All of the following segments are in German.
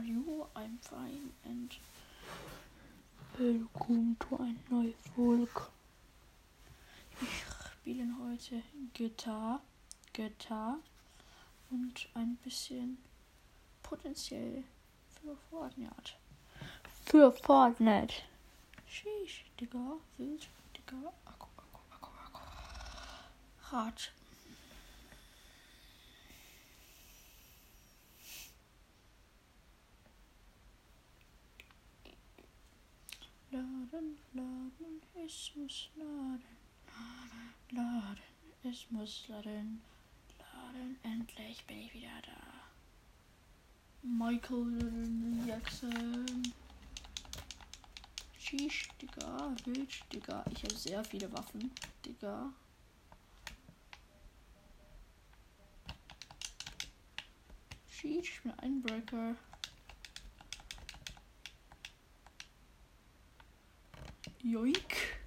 are you? I'm fine and welcome to ein neues Volk. Ich spiele heute Gitarre, Gitarre und ein bisschen potenziell für Fortnite. Für Fortnite. Sheesh, Digga, wild, Digga, Akku, Akku, Akku, Akku. Hart. Laden, laden, es muss laden. Laden, laden, es muss laden. Laden, endlich bin ich wieder da. Michael Jackson. Sheesh, Digga, wild, Digga. Ich habe sehr viele Waffen, Digga. Sheesh, ich bin ein Joink.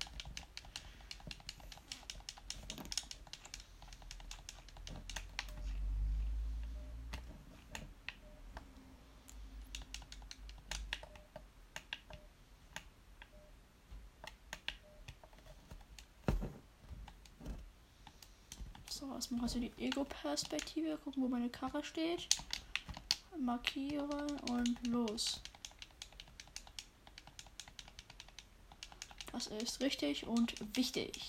So, erstmal also die Ego-Perspektive. Gucken, wo meine Karre steht. Markieren und los. Das ist richtig und wichtig.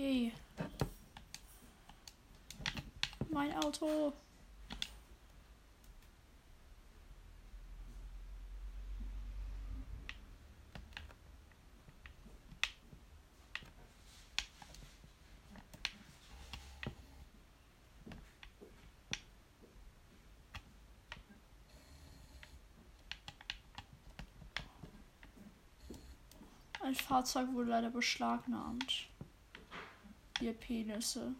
Yay. Mein Auto. Ein Fahrzeug wurde leider beschlagnahmt. Ihr Penisse.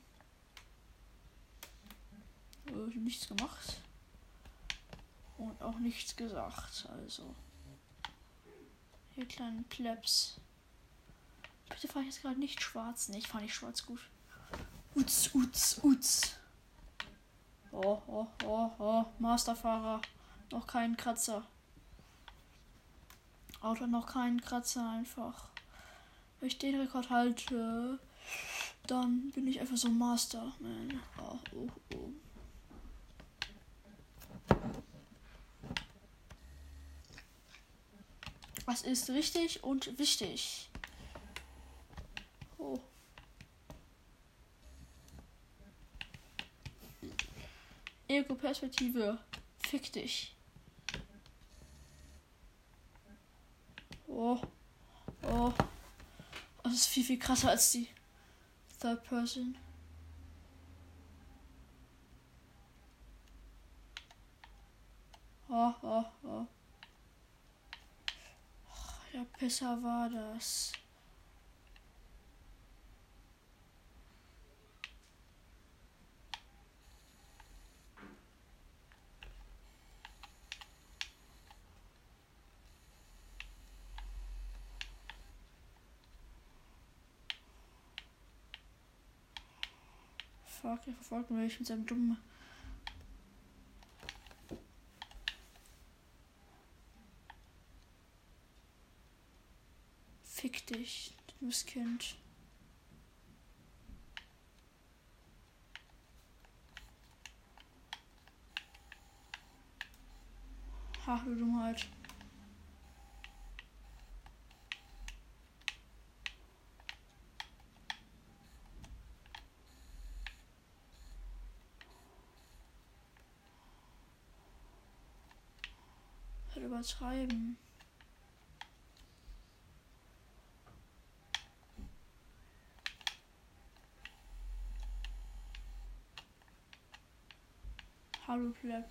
Äh, nichts gemacht. Und auch nichts gesagt, also. Hier kleinen Plebs. Bitte fahre ich jetzt gerade nicht schwarz. Ne, ich fahre nicht schwarz gut. Uts, uts, uts. Oh, oh, oh, oh. Masterfahrer. Noch kein Kratzer. Auto noch keinen Kratzer einfach. Wenn ich den Rekord halte, dann bin ich einfach so Master, man. Oh, oh, oh. Was ist richtig und wichtig? Oh. Ego-Perspektive. Fick dich. Oh. Oh. Das ist viel, viel krasser als die Third Person. Oh, oh, oh. Der Pisser war das. Fuck, er verfolgt mich mit seinem dummen. Fick dich, dummes Kind. Ha, du Dummheit. schon übertreiben. Hallo Pleb.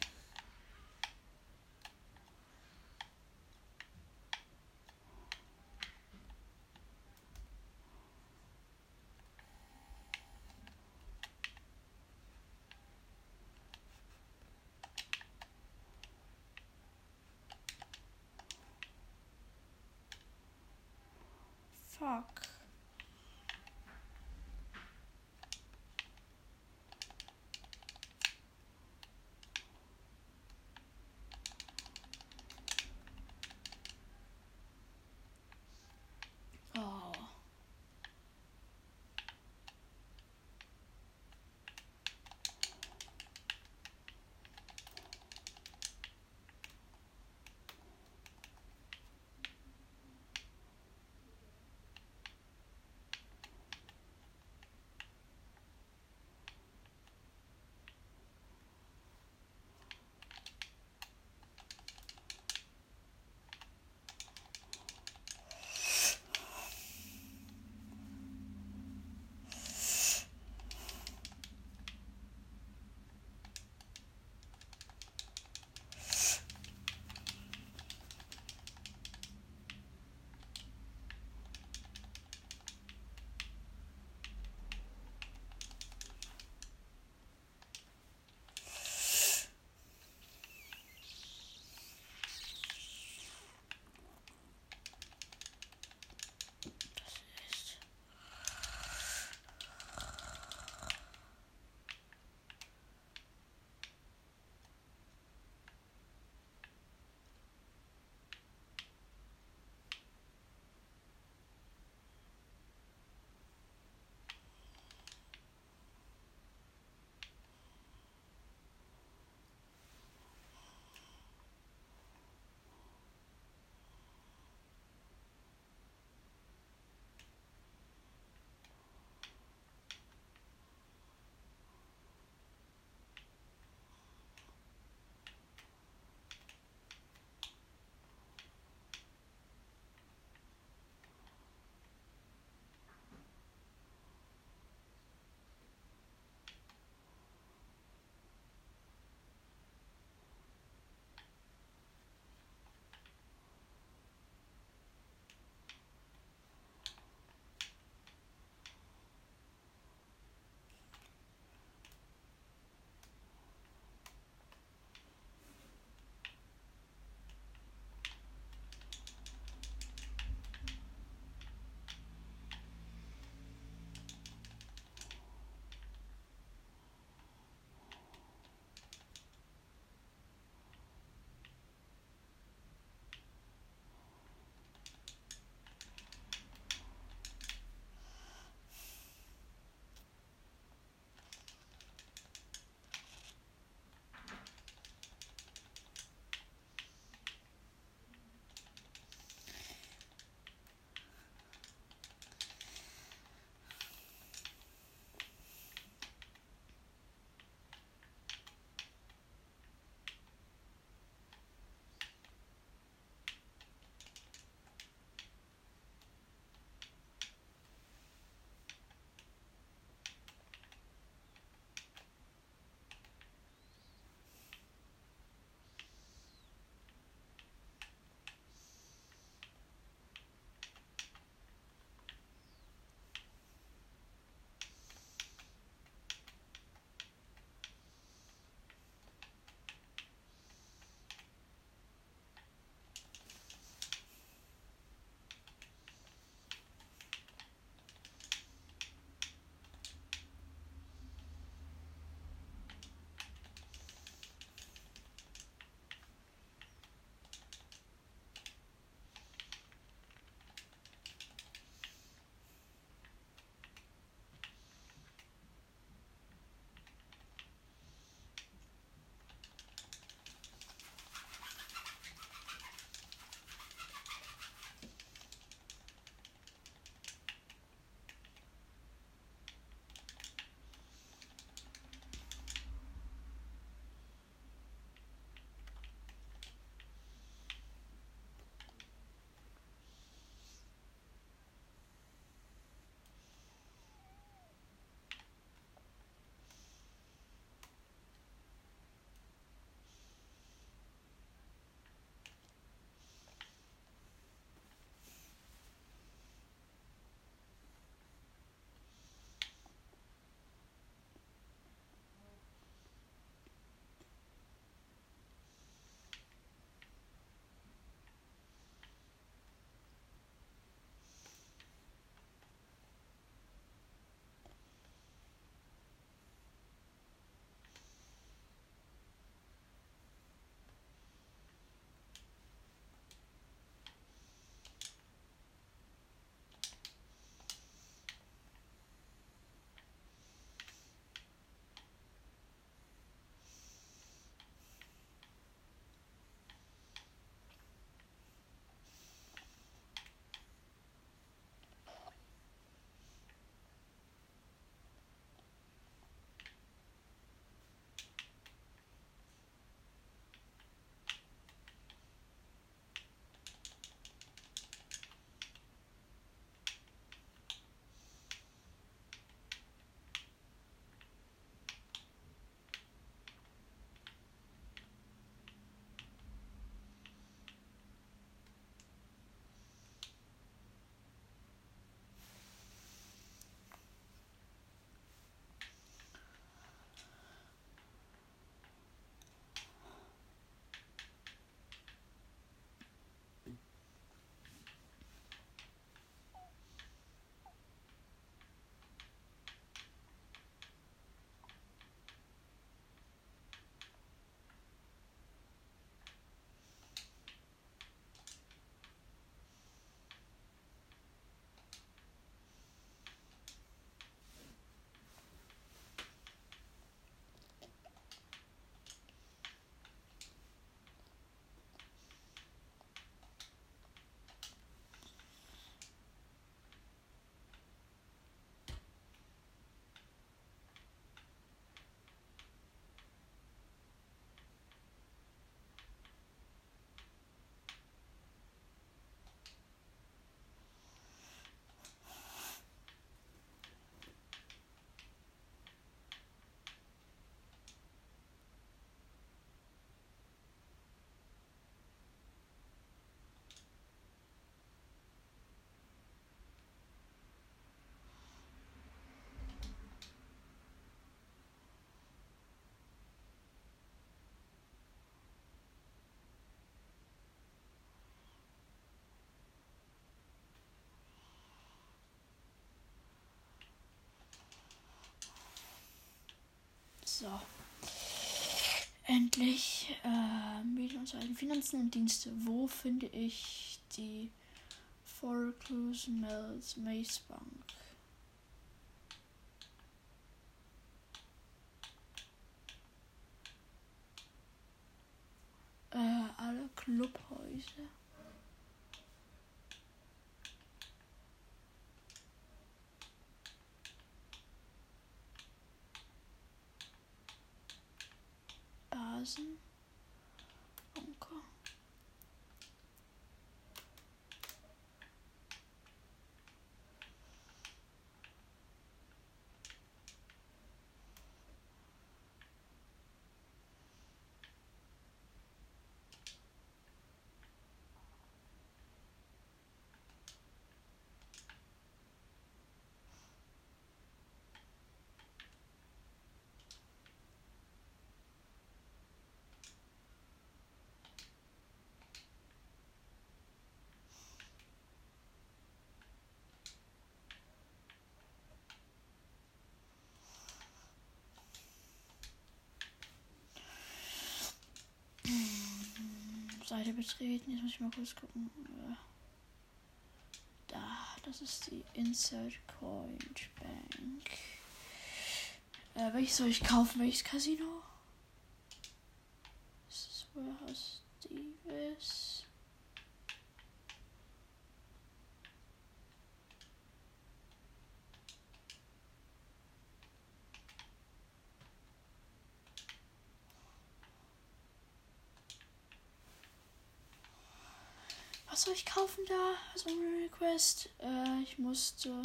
So. Endlich äh, Medien und Finanzen und Dienste. Wo finde ich die Foreclose Mills Maze Bank? Äh, alle Clubhäuser. person? Seite betreten. Jetzt muss ich mal kurz gucken. Äh, da, das ist die Insert Coin Bank. Äh, welches soll ich kaufen? Welches Casino? Ist Warehouse Davis. Was soll ich kaufen da? War mein Request? Äh, ich musste.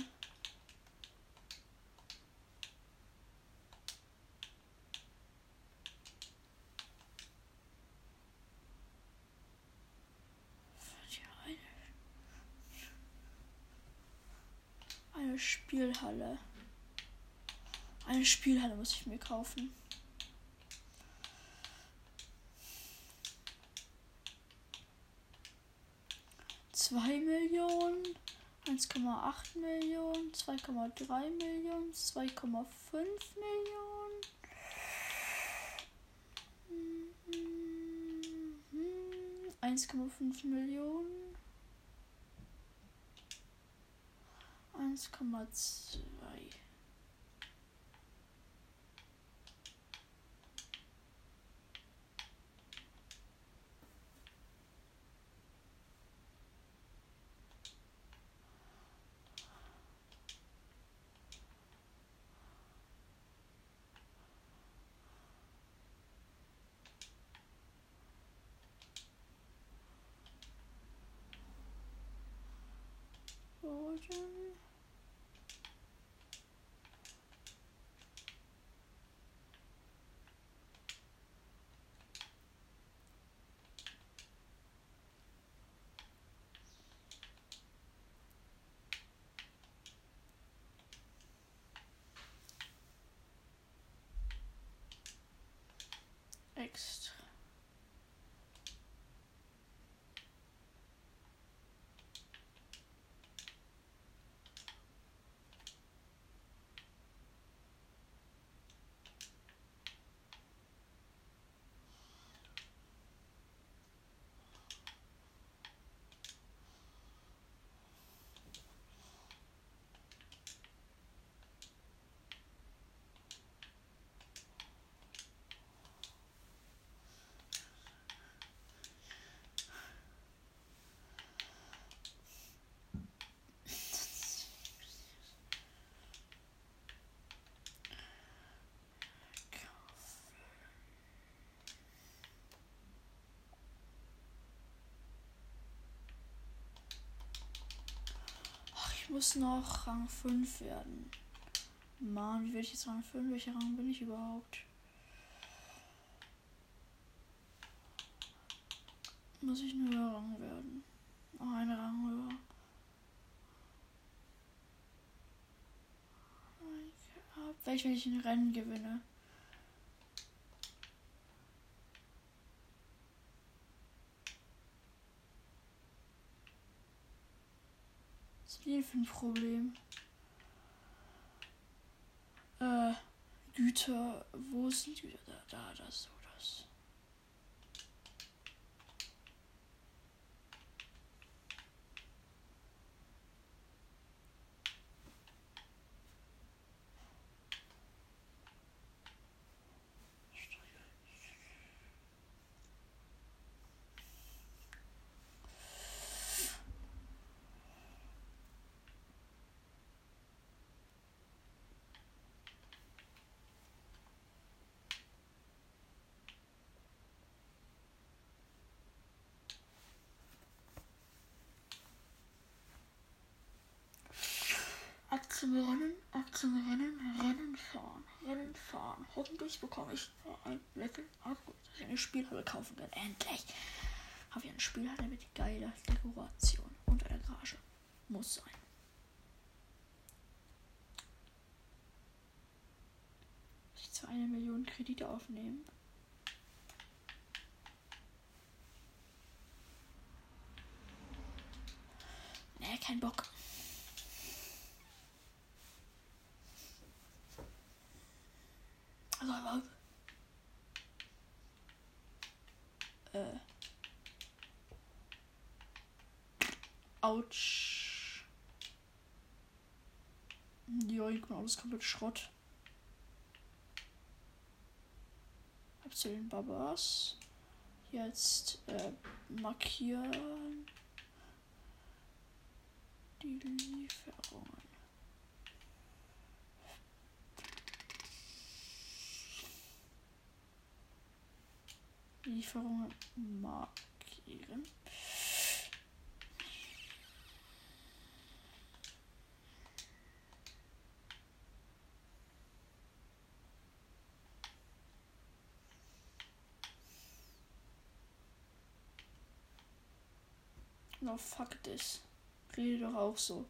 Eine Spielhalle. Eine Spielhalle muss ich mir kaufen. 2 Millionen, 1,8 Millionen, 2,3 Millionen, 2,5 Millionen. 1,5 Millionen. 1,2 bedroom? Muss noch Rang 5 werden. Mann, wie werde ich jetzt Rang 5? Welcher Rang bin ich überhaupt? Muss ich einen höheren Rang werden? Oh, einen Rang höher. Welch, wenn ich ein Rennen gewinne? Was ist denn für ein Problem? Äh, Güter. Wo sind die Güter? Da, da, das, so, das. Aktienrennen, Aktienrennen, Rennen fahren, Rennen fahren. Hoffentlich bekomme ich ein Level Upgrade, dass ich eine Spielhalle kaufen kann. Endlich habe ich eine Spielhalle mit geiler Dekoration und einer Garage. Muss sein. Ich zwar eine Million Kredite aufnehmen. Nee, kein Bock. Also, äh. Autsch. Bin alles komplett Schrott. Hab zu den Babas. Jetzt äh, markieren die Lieferungen. Lieferungen markieren. No, fuck this. Rede doch auch so.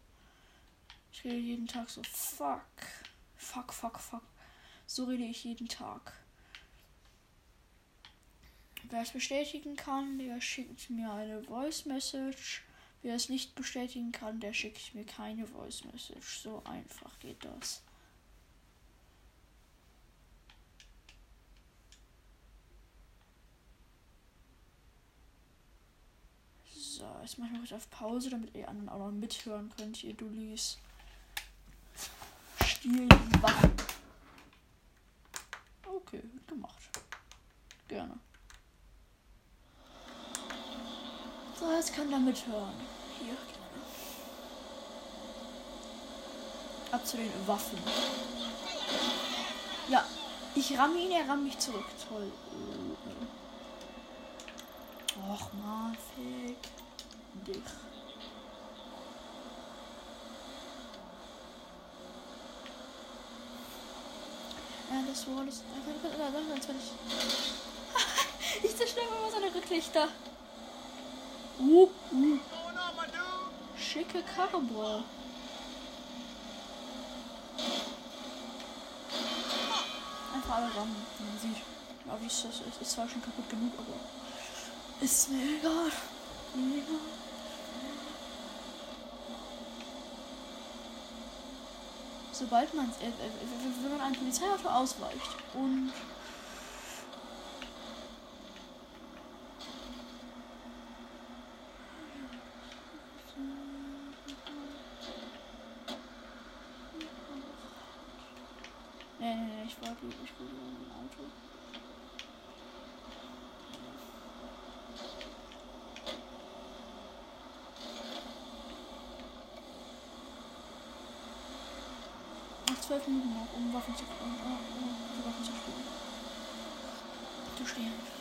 Ich rede jeden Tag so. Fuck. Fuck, fuck, fuck. So rede ich jeden Tag. Wer es bestätigen kann, der schickt mir eine Voice Message. Wer es nicht bestätigen kann, der schickt mir keine Voice Message. So einfach geht das. Jetzt mache ich noch auf Pause, damit ihr anderen auch noch mithören könnt, ihr Dullis. Stiel Waffen. Okay, gemacht. Gerne. So, jetzt könnt ihr mithören. Hier, gerne. Ab zu den Waffen. Ja, ich ramme ihn, er rammt mich zurück. Toll. Och man, fick dich. Ja, das war alles. Ich zerstöre immer seine Rücklichter. Uh, uh. Schicke Karre, boah. Einfach alle rammen, wie man sieht. Ja, wie ist das? Ist, ist zwar schon kaputt genug, aber ist mir egal. Mir egal. Sobald man, äh, äh, wenn man ein Polizeiauto ausweicht und 12 Minuten noch, um Waffen zu, um, um, um die Waffen zu spielen. Zu stehen.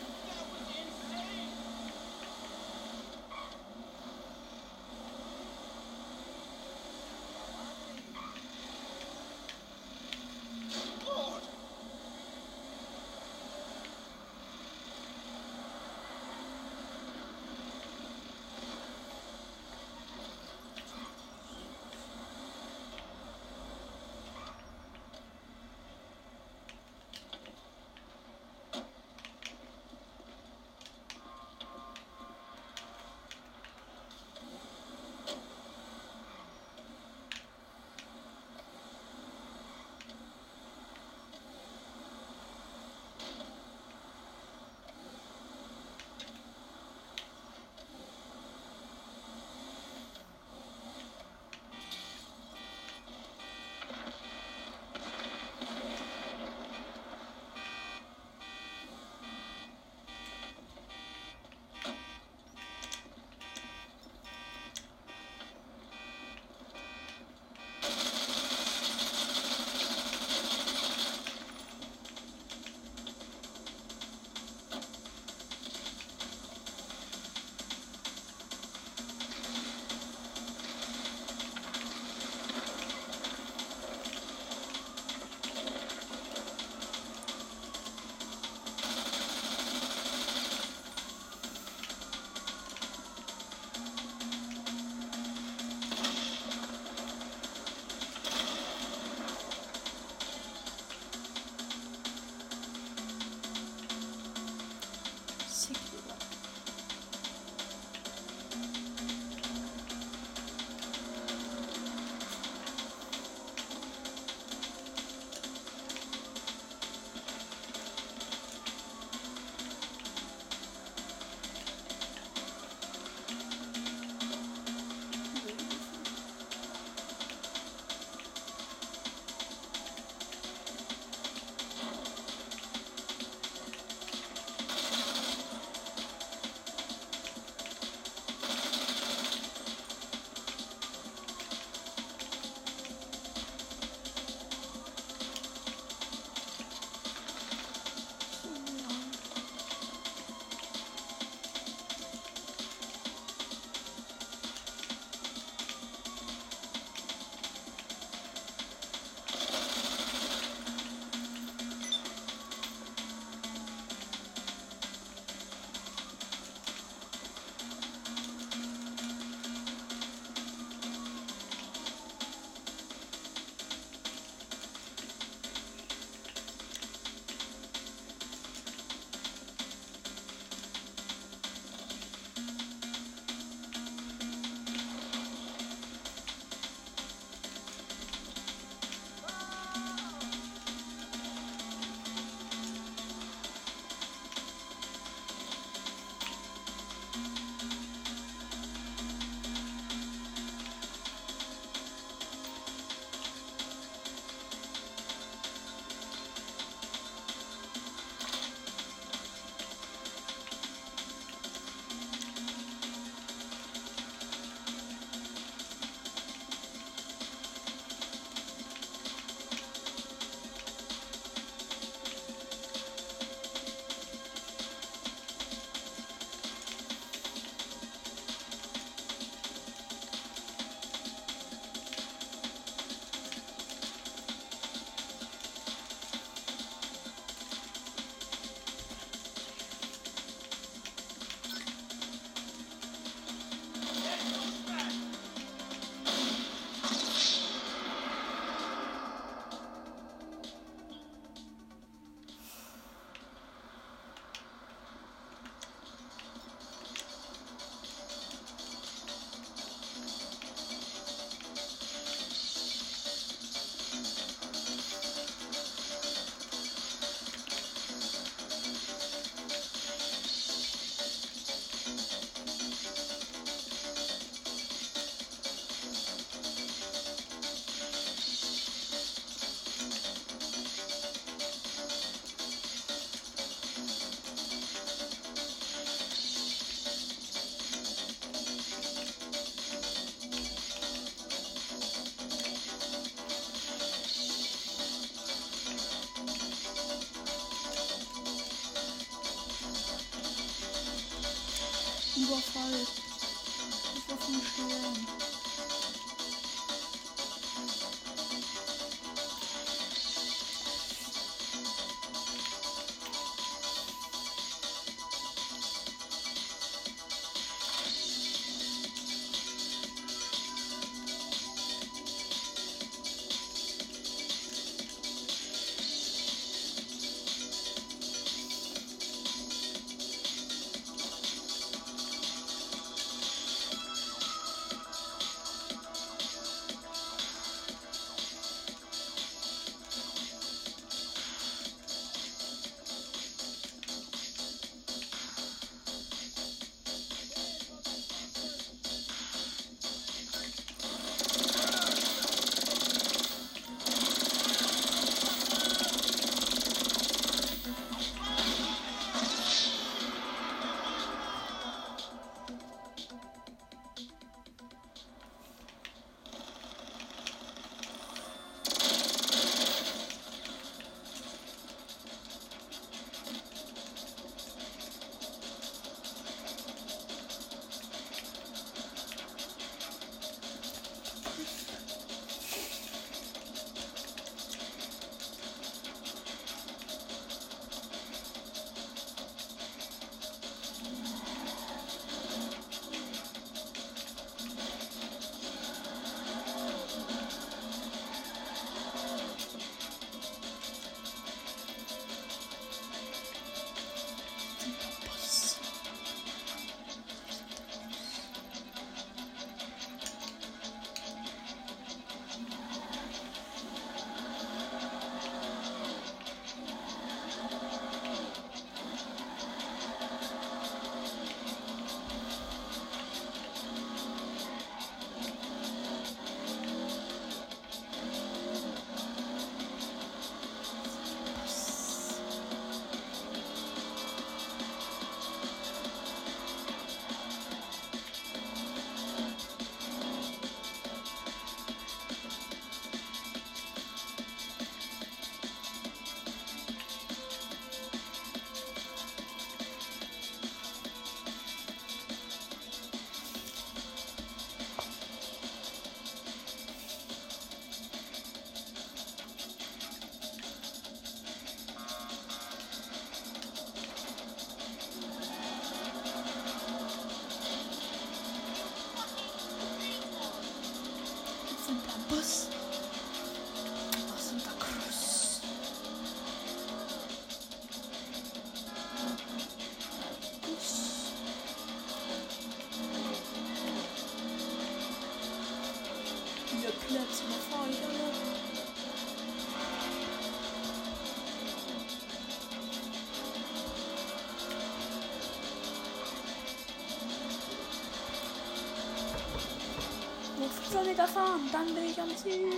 Noch 500 Meter fahren, dann bin ich am Ziel.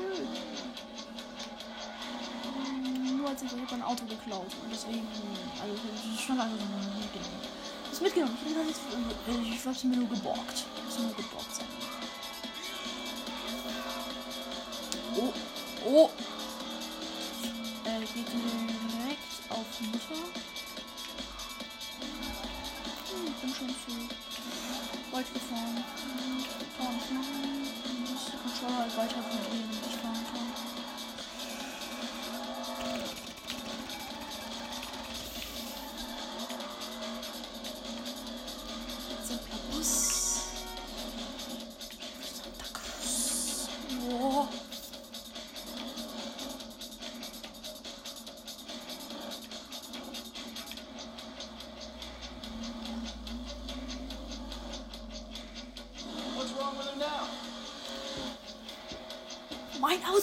Nur als ich habe ein Auto geklaut und deswegen, also schon lange so mitgenommen. Das mitgenommen. Ich habe äh, hab's mir nur geborgt. Muss der Controller halt weiter vibrieren,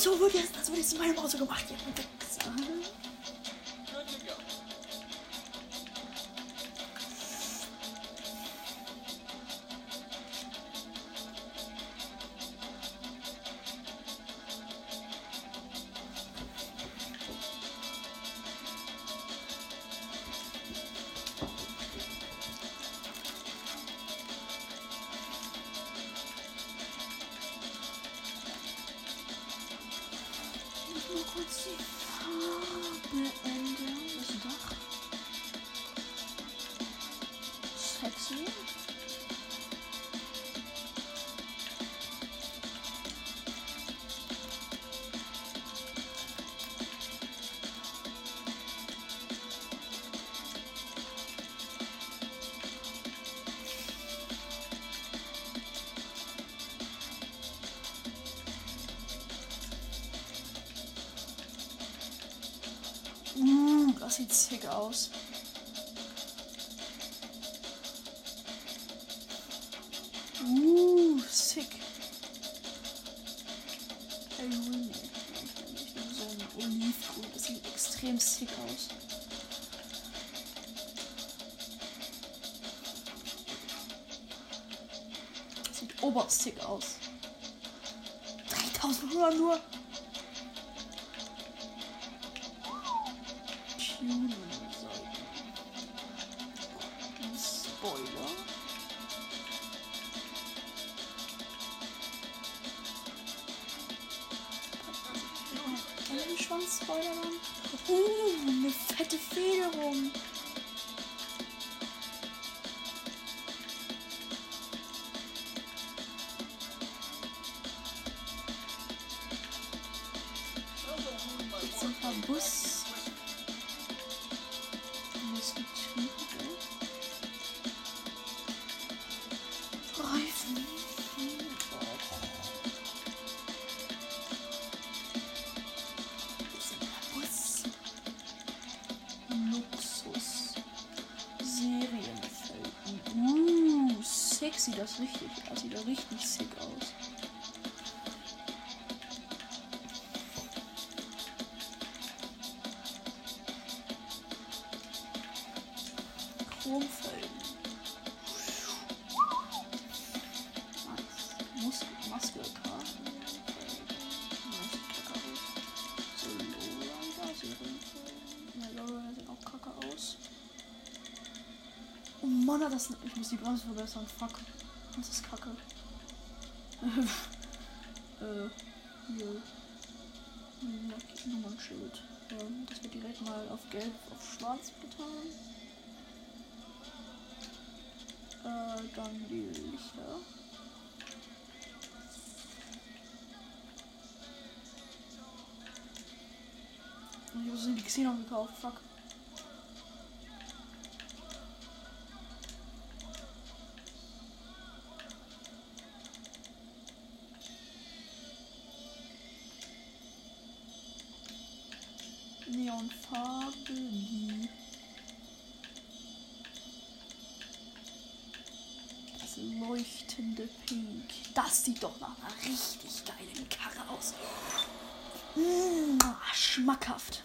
Auto wird jetzt, das wird jetzt in meinem Auto gemacht. Ja, Das sieht sick aus. Uh, sick. Ey, nee. Ich nehme so ein Olivgrün. Das sieht extrem sick aus. Das sieht obersick aus. 3000 Euro nur. Bus. Busgetriebe. Reifen. Jetzt ein paar Bus. Luxus. Serienfelden. Uh, sick sieht das richtig. Das sieht ja richtig sick aus. Ich muss die Bremse verbessern. Fuck. Das ist kacke. äh, hier. Nummernschild. Ähm, das wird direkt mal auf gelb auf schwarz getan. Äh, dann die Lichter. Ich habe so die Xenon gekauft, fuck. Leuchtende Pink. Das sieht doch nach einer richtig geilen Karre aus. Mmh, schmackhaft.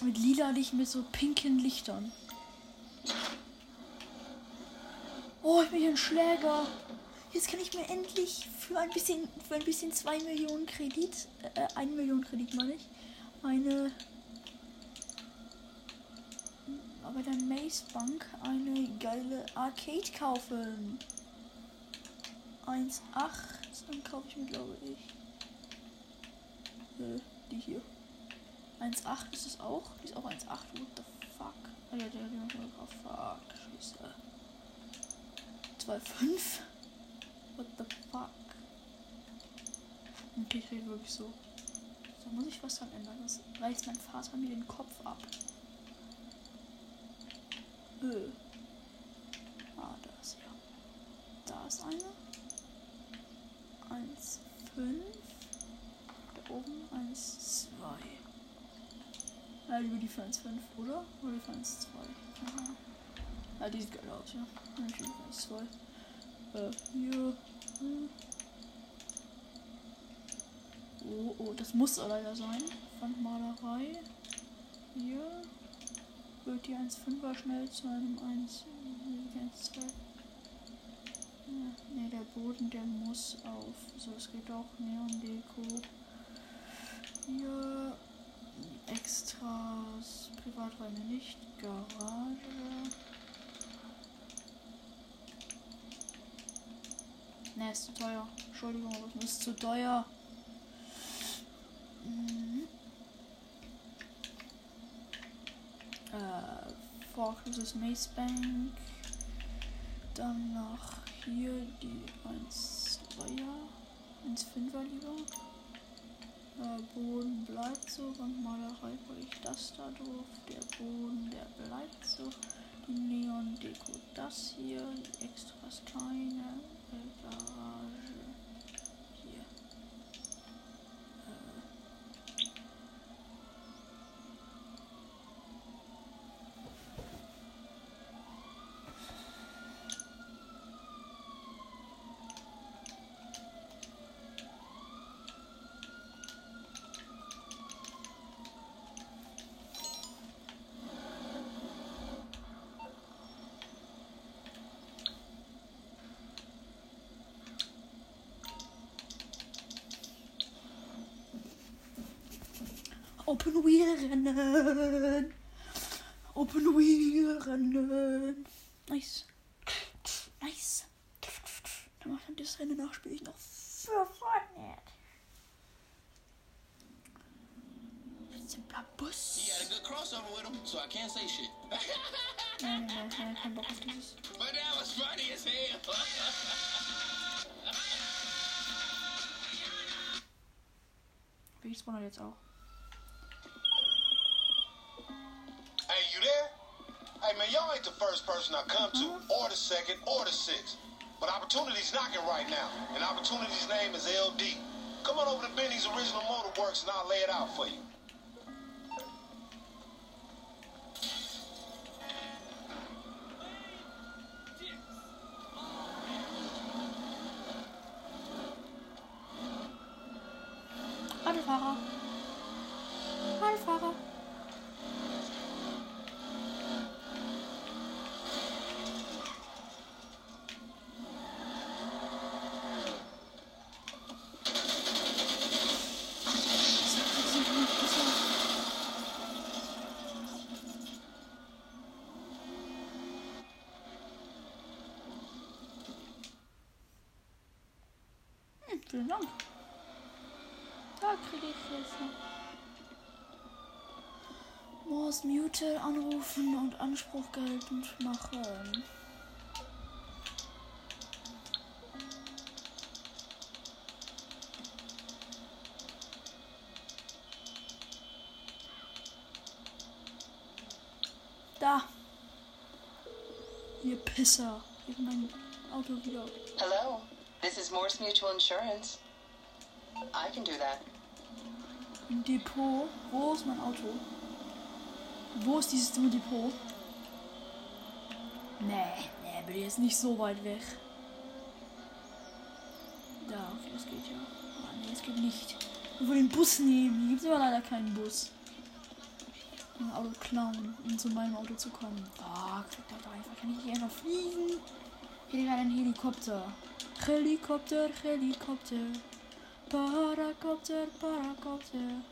Mit lila Licht, mit so pinken Lichtern. Oh, ich bin hier ein Schläger. Jetzt kann ich mir endlich für ein bisschen, für ein bisschen 2 Millionen Kredit, äh, 1 Million Kredit meine ich, eine bei der Maze Bank eine geile Arcade kaufen. 1,8. Dann kaufe ich mir, glaube ich. Äh, die hier. 1,8 ist es auch. Die ist auch 1,8. What the fuck? Ah ja, der hat noch drauf. Fuck. Scheiße. 2,5. What the fuck? Okay, ich rede wirklich so. So muss ich was dran ändern. Das reißt mein Vater mir den Kopf ab. Öl. Ah, da ist ja. Da ist eine. 1, 5. Da oben 1, 2. Ja, lieber die für 1, 5, oder? Oder die für 1, 2. Aha. Ja, die sieht geil aus, ja. Dann die für 1, 2. Äh, hier. Hm. Oh, oh, das muss leider sein. Wandmalerei. Hier wird die 1,5er schnell zu einem 1, 1 2. Ne, der Boden, der muss auf. So, es geht auch Neon-Deko. Hier Extras, Privaträume nicht, Garage. Ne, ist zu teuer. Entschuldigung, aber es ist zu teuer. Mhm. Äh, Vorschusses Maze Bank. Dann nach hier die 1 2er, 1 5er lieber. Äh, Boden bleibt so, Wandmalerei hole ich das da drauf. Der Boden, der bleibt so. Die Neon Deko das hier, die Extras keine, äh. Open Wheel Rennen. Open Wheel Rennen. Nice. Nice. Dann macht dann das Rennen nach, spiele ich noch für Fortnite. Simpler Bus. He had a good crossover with him, so I can't say shit. Nein, nein, nein, kein Bock auf dieses. but that was funny as hell. Ich spawner jetzt auch. The second, or the sixth. But Opportunity's knocking right now, and Opportunity's name is LD. Come on over to Benny's Original Motor Works, and I'll lay it out for you. Vielen Dank. Da kriege ich jetzt noch. Muss Mute anrufen und Anspruch geltend machen. Da. Ihr Pisser. Morse Mutual Insurance. I can do that. Depot. Wo ist mein Auto? Wo ist dieses Depot? Nee, nee, bin jetzt nicht so weit weg. Da, okay, das geht ja. Ah, nee, es geht nicht. Wir wollen den Bus nehmen. Hier gibt es aber leider keinen Bus. Ein Auto klauen, um zu meinem Auto zu kommen. Ah, da einfach kann ich hier einfach fliegen. Hier ein Helikopter. Helikopter, Helikopter. Paracopter, Paracopter.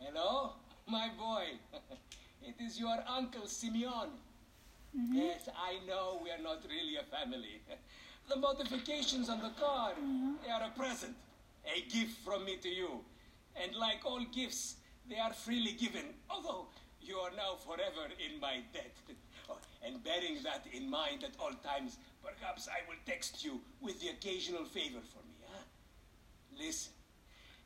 Hello, my boy. it is your uncle Simeon. Mm-hmm. Yes, I know we are not really a family. The modifications on the car, mm-hmm. they are a present, a gift from me to you. And like all gifts, they are freely given, although you are now forever in my debt. Oh, and bearing that in mind at all times, perhaps I will text you with the occasional favor for me, huh? Listen,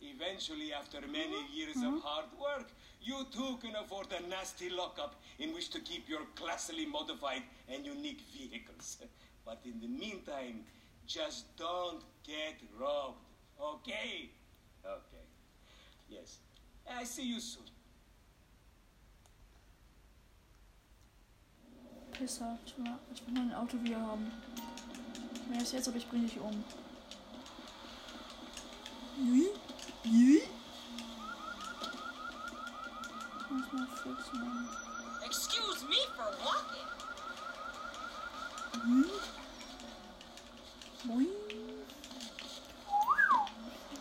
eventually, after many mm-hmm. years of mm-hmm. hard work, you too can afford a nasty lockup in which to keep your classily modified and unique vehicles. But in the meantime, just don't get robbed, okay? Okay. Yes. I see you soon. Pisser. Ich will, ich will mein Auto wieder haben. Wer ist jetzt, aber ich bringe dich um. Jui? Jui? Muss mal fix machen. Excuse me for walking. Boing.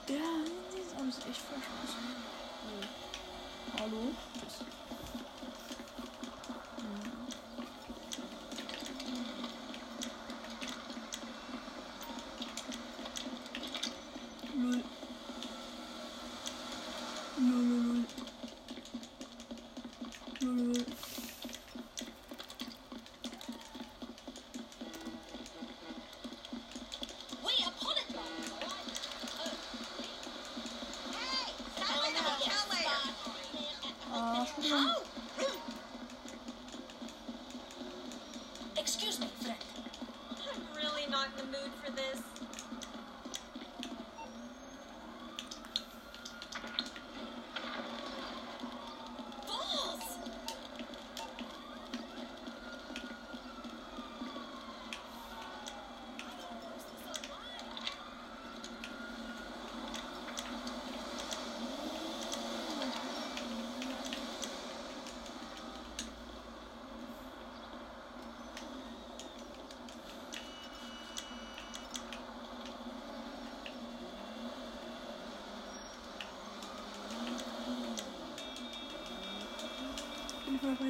Ja, dieses Auto ist echt. Oh. Hallo? Tschüss.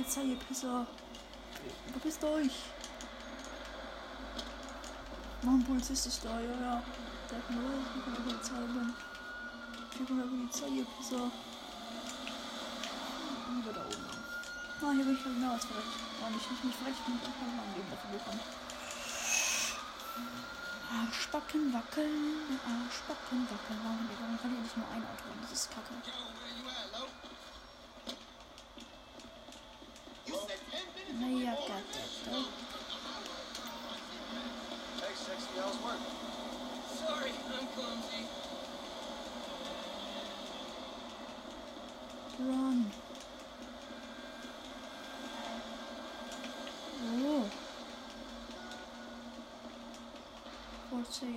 Polizei, ihr Pisser. Verpisst euch. Noch ein Polizist ist da, ja, ja. Der hat nur von der Polizei. Ich von der Polizei, ihr Pisser. Lieber da oben. Ah, hier bin ich mehr als verreckt. War nicht, nicht, nicht verreckt, ich bin einfach mein Leben dafür bekommen. Arschbacken wackeln, Arschbacken wackeln. Warum, kann ich nicht nur ein Auto? Das ist kacke. Naja, Gott. Hey, sexy, how's work? Sorry, I'm clumsy. Run. Oh. What say you?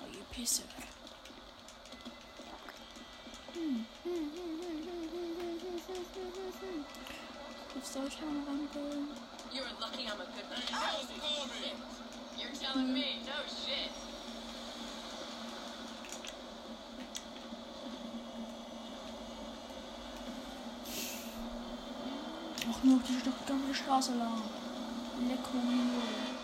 Oh, you piece of. Auf Deutschland rangeln. You're lucky I'm a good man. You're telling me, no shit. Ach, nur die ganze Straße lang. Lecko mio.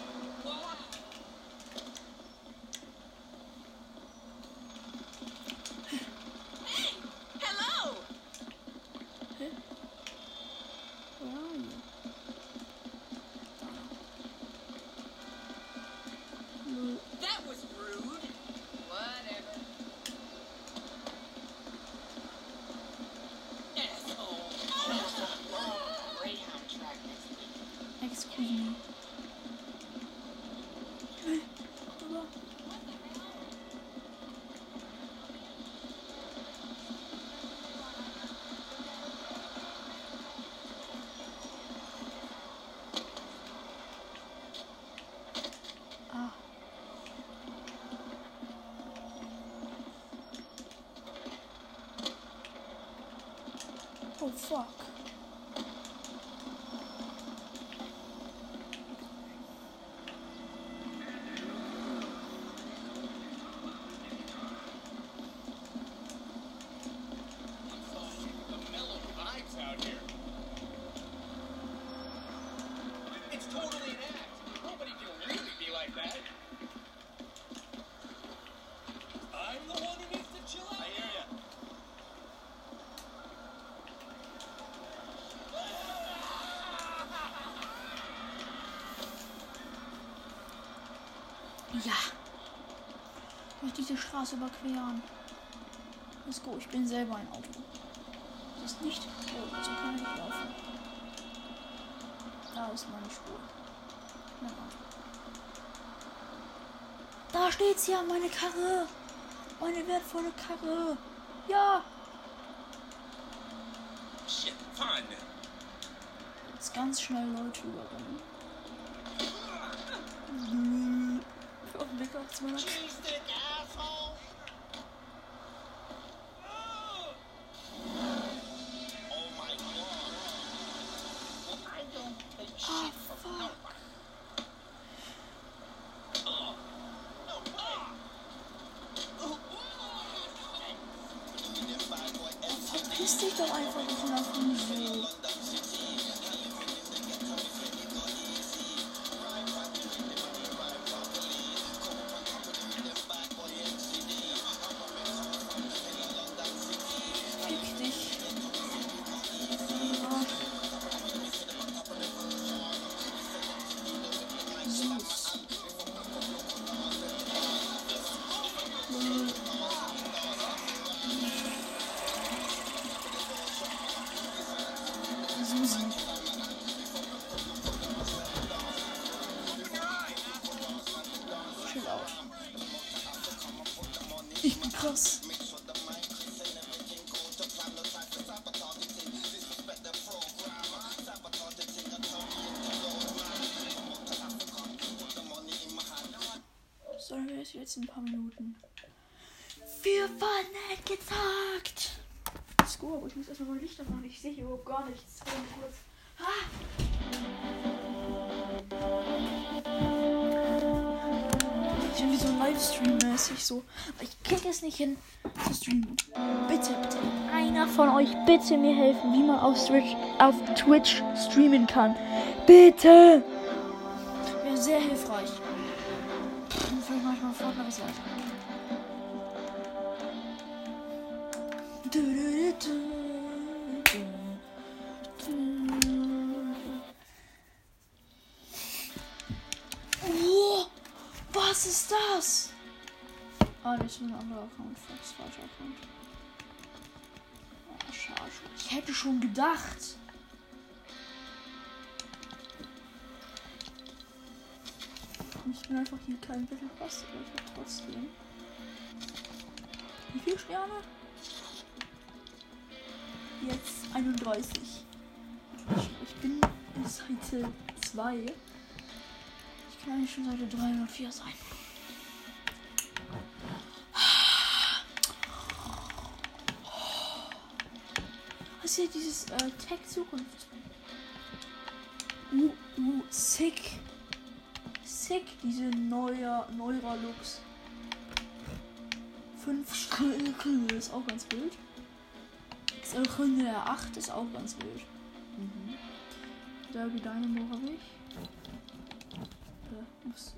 Ja. Muss diese Straße überqueren. Let's go, ich bin selber ein Auto. Das ist nicht. Oh, so kann ich nicht laufen. Da ist meine Spur. Mein Auto. Da steht's ja, meine Karre. Meine wertvolle Karre. Ja. Jetzt ganz schnell Leute überrennen. Auf den Weg die letzten paar Minuten. Wir Fortnite gezockt! Let's go, aber ich muss erstmal mein Licht machen. Ich sehe hier überhaupt gar nichts. Kurz. Ah! Ich bin wie so Livestream-mäßig so. Aber ich krieg es nicht hin zu streamen. Bitte, bitte, einer von euch bitte mir helfen, wie man auf Twitch, auf Twitch streamen kann. Bitte! Wäre sehr hilfreich. Manchmal Fortnite was weiter. Oh, was ist das? Ah, das ist ein anderer Account. Falscher Account. Oh, schade. Ich hätte schon gedacht. Ich bin einfach hier kein bisschen fast, aber ich habe trotzdem. Wie viele Sterne? Jetzt 31. Ich bin Seite 2. Ich kann eigentlich schon Seite 304 sein. Was ist hier dieses äh, Tech Zukunft? Uh, uh, sick sick, diese neue Neuralux. Fünf Stück ist auch ganz wild. Runde 8 ist auch ganz wild. Mhm. Derby Dynamo habe ich. Da muss.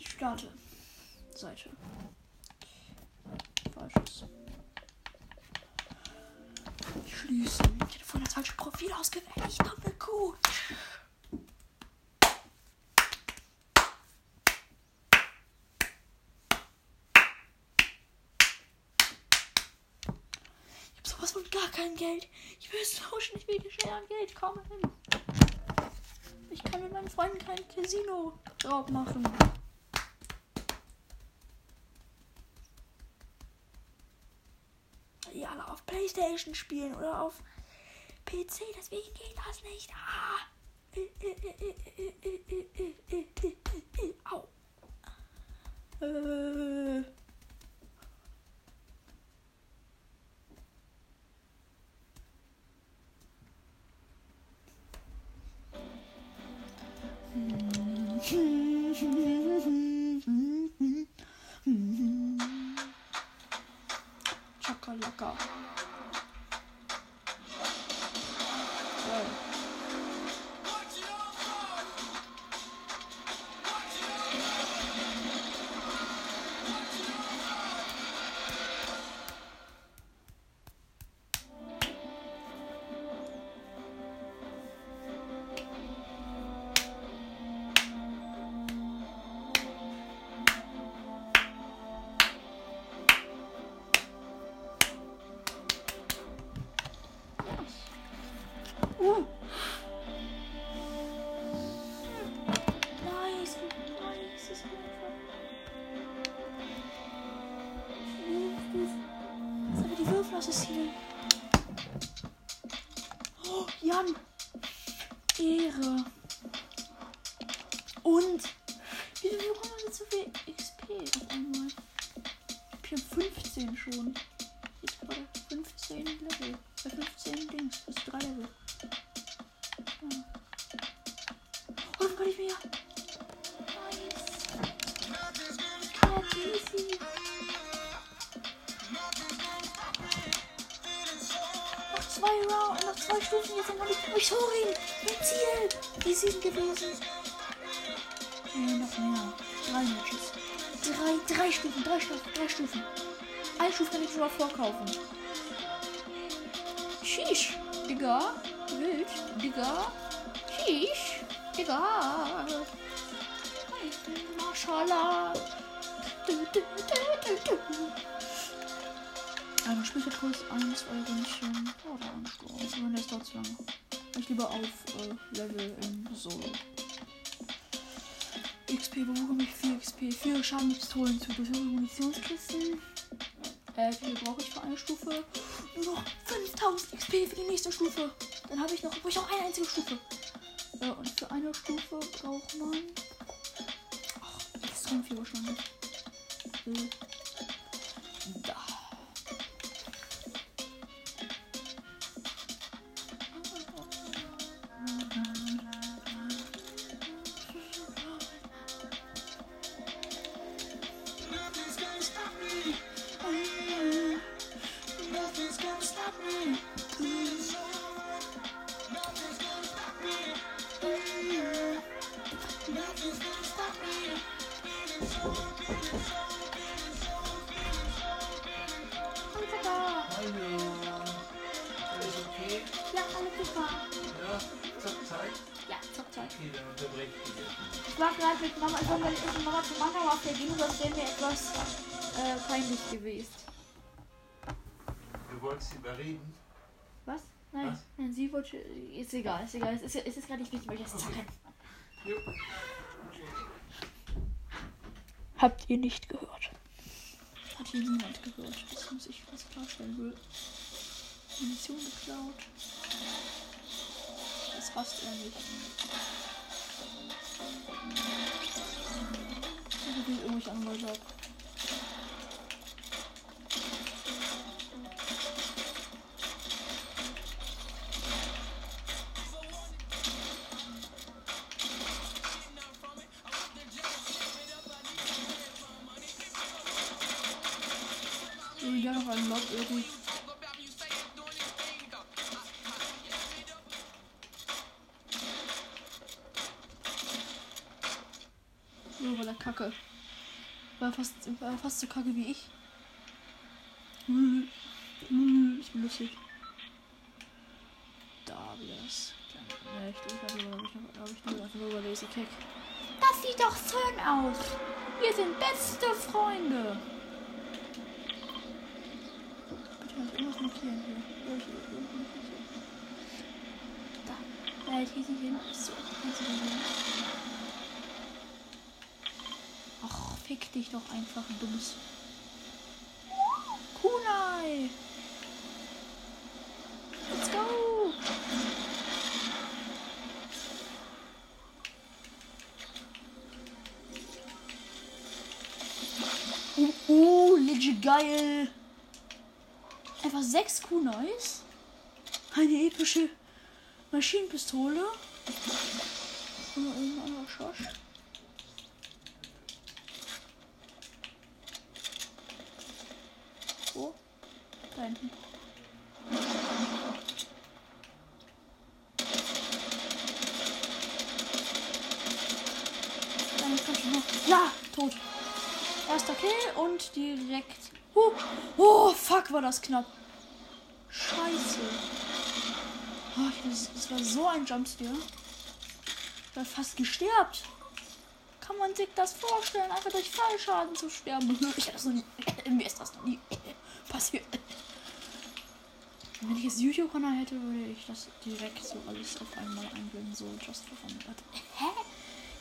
Starte. Seite. Falsches. Schließen. Ich hätte vorhin das falsche Profil ausgewählt. Ich dumme Kuh. Ich hab sowas von gar kein Geld. Ich will tauschen, ich will schnell an Geld kommen. Ich kann mit meinen Freunden kein Casino drauf machen. Playstation spielen oder auf PC. Deswegen geht das nicht. Ah. Au. Äh. Ich hab 15 schon. Jetzt gerade 15 Level. Bei 15 Dings. Das ist 3 Level. Oh, dann kann ich mehr. Nice. Ja, easy. Noch zwei Round, noch zwei Stufen jetzt einmal nicht. Oh, sorry. Mein Ziel. Easy gewesen. Nee, noch mehr. Drei Matches. Drei, drei Stufen, drei Stufen, drei Stufen. Eine Stufe kann ich sogar vorkaufen. Sheesh. Digga. Wild. Digga. Sheesh. Digga. Du. Also spielt kurz ein, zwei Ründchen. Oh, da anschauen. Aber der ist dort zu lange. Ich lieber auf äh, Level im Solo. XP, bekomme ich 4 XP? 4 Schadenpistolen zu. Durch Munitionskisten. Äh, wie brauche ich für eine Stufe? Nur noch 5000 XP für die nächste Stufe. Dann habe ich noch, brauche ich noch eine einzige Stufe. Äh, und für eine Stufe braucht man. Ach, extrem viel wahrscheinlich. Äh, Okay, dann ich war gerade mit Mama, ich war mit Mama zu Mama auf der ging, das wäre mir etwas äh, peinlich gewesen. Du wolltest überreden? Was? Nein, Was? nein, sie wollte. Ist egal, ist egal. Es ist, es ist gerade nicht wichtig, weil ich das kann. Jo. Habt ihr nicht gehört? Hat hier niemand gehört. Das muss ich was klarstellen will. Munition geklaut. Das passt er nicht. Ich irgendwelche Anwälte ab. Ja, noch ein Lock irgendwie. Kacke. War fast, war fast so kacke wie ich. Ich bin lustig. Da wieder das. Ja, ich glaube, ich habe ich, nur einfach nur über Lazy Kick. Das sieht doch schön aus. Wir sind beste Freunde. Bitte was irgendwas markieren hier. Da. Ja, ich gehe nicht. So, denn hin? Ach, fick dich doch einfach, ein dummes. Kunai! Let's go! Uh, uh, legit geil! Einfach sechs Kunais. Eine epische Maschinenpistole. Und ein anderer Schosch. Wo? Da hinten. Ja, tot. Erster Kill und direkt. Uh, oh, fuck, war das knapp. Scheiße. Oh, das, das war so ein Jumpscare. Ich war fast gestirbt. Kann man sich das vorstellen, einfach durch Fallschaden zu sterben? Mir ist das noch nie passiert. Wenn ich jetzt YouTube-Kanal hätte, würde ich das direkt so alles auf einmal einblenden, so just for fun. Hä?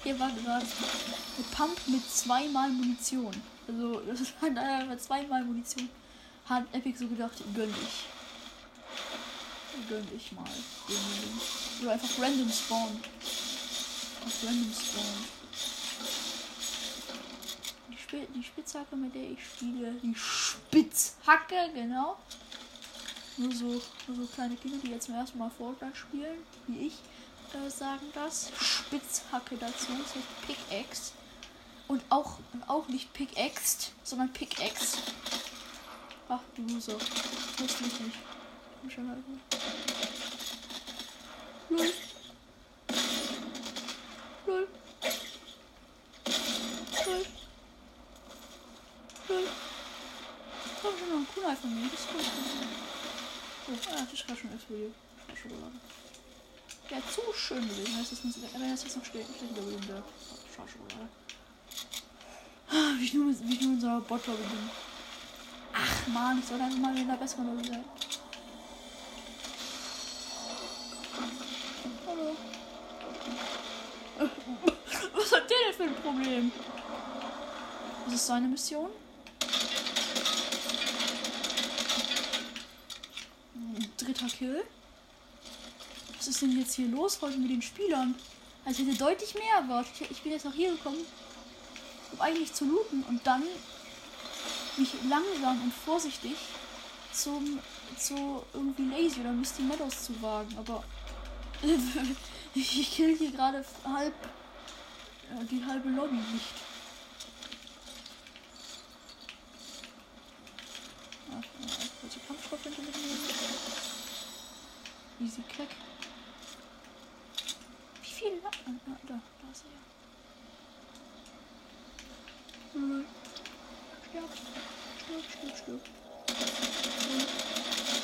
Hier war gerade eine Pump mit zweimal Munition. Also, das ist halt einfach zweimal Munition. Hat Epic so gedacht, gönn ich. Gönn ich mal. Oder einfach random spawn. Auf random spawn. Die, Sp die Spitzhacke, mit der ich spiele. Die Spitzhacke, genau. Nur so, nur so kleine Kinder, die jetzt zum ersten Mal Fortnite spielen, wie ich, äh, sagen das. Spitzhacke dazu, das heißt Pickaxe. Und auch, und auch nicht Pickaxed, sondern Pickaxe. Ach, du Loser. Wusste ich nicht. Komm schon halt. Lol. Lol. Lol. Komm schon noch ein Kunai von mir. Das ist gut. Oh, ah, das ist gerade schon explodiert. Ja, Schokolade. Ja, zu schön gewesen. Das ist nicht, wenn das jetzt noch wieder in der Schokolade. Ah, Wie ich nur, wie ich nur in so einer Botlobby bin. Ach man, ich soll einfach mal in der besseren Lobby sein. Hallo. Was hat der denn für ein Problem? Ist es seine Mission? Dritter Kill. Was ist denn jetzt hier los heute mit den Spielern? Also ich hätte deutlich mehr erwartet. Ich- bin jetzt nach hier gekommen, um eigentlich zu looten und dann mich langsam und vorsichtig zum zu irgendwie Lazy oder Misty Meadows zu wagen. Aber ich kill hier gerade halb äh, die halbe Lobby nicht. Ach, äh, kurze Kampfstoffe mitnehmen. Easy Crack. Wie viel? La- ah, da, da ist er ja. Hm. Stirb. Stirb, stirb, stirb.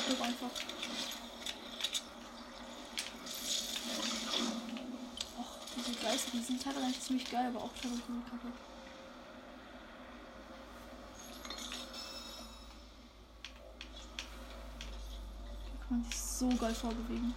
Stirb einfach. Och, diese Geister, die sind teilweise ziemlich geil, aber auch teilweise kacke. Kann sich so geil vorbewegen.